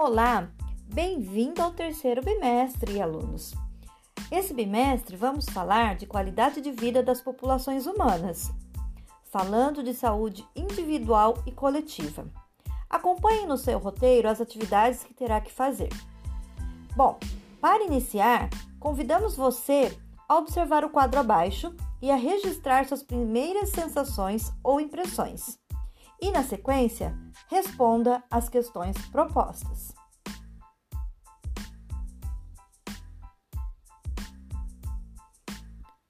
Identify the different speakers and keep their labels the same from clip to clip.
Speaker 1: Olá, bem-vindo ao terceiro bimestre, alunos. Esse bimestre vamos falar de qualidade de vida das populações humanas, falando de saúde individual e coletiva. Acompanhe no seu roteiro as atividades que terá que fazer. Bom, para iniciar, convidamos você a observar o quadro abaixo e a registrar suas primeiras sensações ou impressões. E na sequência, responda às questões propostas.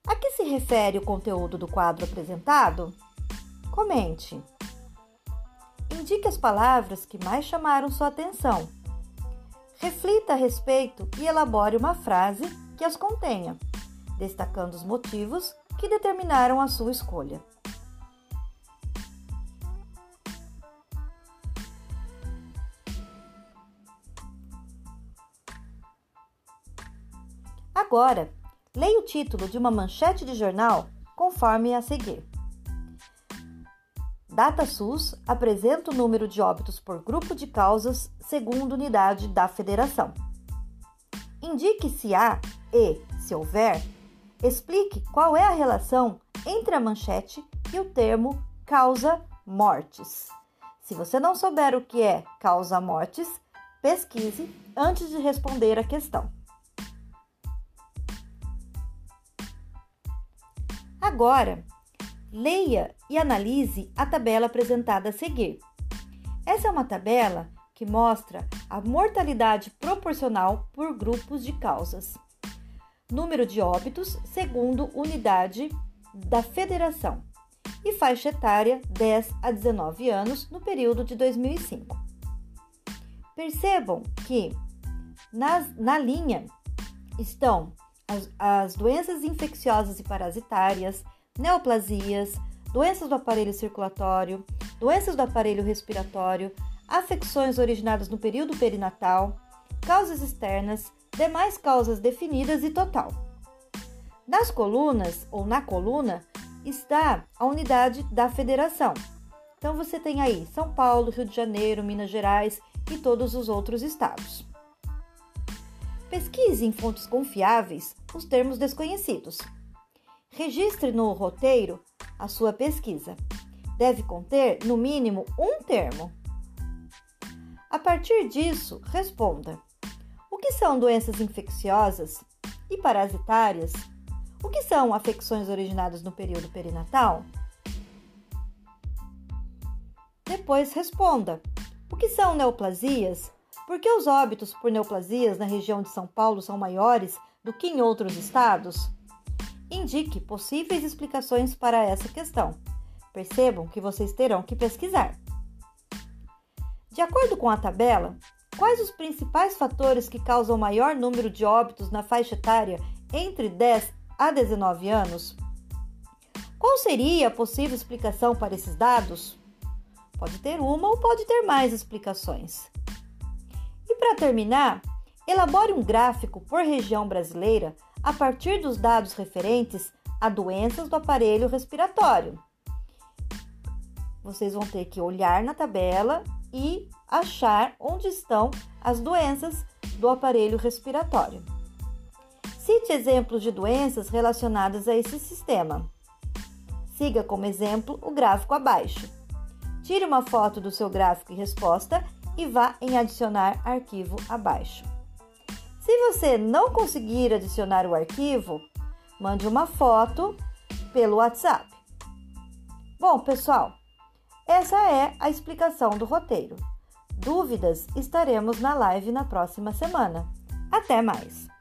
Speaker 1: A que se refere o conteúdo do quadro apresentado? Comente. Indique as palavras que mais chamaram sua atenção. Reflita a respeito e elabore uma frase que as contenha, destacando os motivos que determinaram a sua escolha. Agora, leia o título de uma manchete de jornal conforme a seguir. Data SUS apresenta o número de óbitos por grupo de causas segundo unidade da federação. Indique se há e, se houver, explique qual é a relação entre a manchete e o termo causa mortes. Se você não souber o que é causa mortes, pesquise antes de responder a questão. Agora, leia e analise a tabela apresentada a seguir. Essa é uma tabela que mostra a mortalidade proporcional por grupos de causas. Número de óbitos segundo unidade da federação e faixa etária 10 a 19 anos no período de 2005. Percebam que nas, na linha estão as, as doenças infecciosas e parasitárias, neoplasias, doenças do aparelho circulatório, doenças do aparelho respiratório, afecções originadas no período perinatal, causas externas, demais causas definidas e total. Nas colunas ou na coluna está a unidade da federação. Então você tem aí São Paulo, Rio de Janeiro, Minas Gerais e todos os outros estados. Pesquise em fontes confiáveis os termos desconhecidos. Registre no roteiro a sua pesquisa. Deve conter, no mínimo, um termo. A partir disso, responda: O que são doenças infecciosas e parasitárias? O que são afecções originadas no período perinatal? Depois responda: O que são neoplasias por que os óbitos por neoplasias na região de São Paulo são maiores do que em outros estados? Indique possíveis explicações para essa questão. Percebam que vocês terão que pesquisar. De acordo com a tabela, quais os principais fatores que causam maior número de óbitos na faixa etária entre 10 a 19 anos? Qual seria a possível explicação para esses dados? Pode ter uma ou pode ter mais explicações para terminar, elabore um gráfico por região brasileira a partir dos dados referentes a doenças do aparelho respiratório. Vocês vão ter que olhar na tabela e achar onde estão as doenças do aparelho respiratório. Cite exemplos de doenças relacionadas a esse sistema. Siga como exemplo o gráfico abaixo. Tire uma foto do seu gráfico e resposta e vá em adicionar arquivo abaixo. Se você não conseguir adicionar o arquivo, mande uma foto pelo WhatsApp. Bom, pessoal, essa é a explicação do roteiro. Dúvidas estaremos na live na próxima semana. Até mais!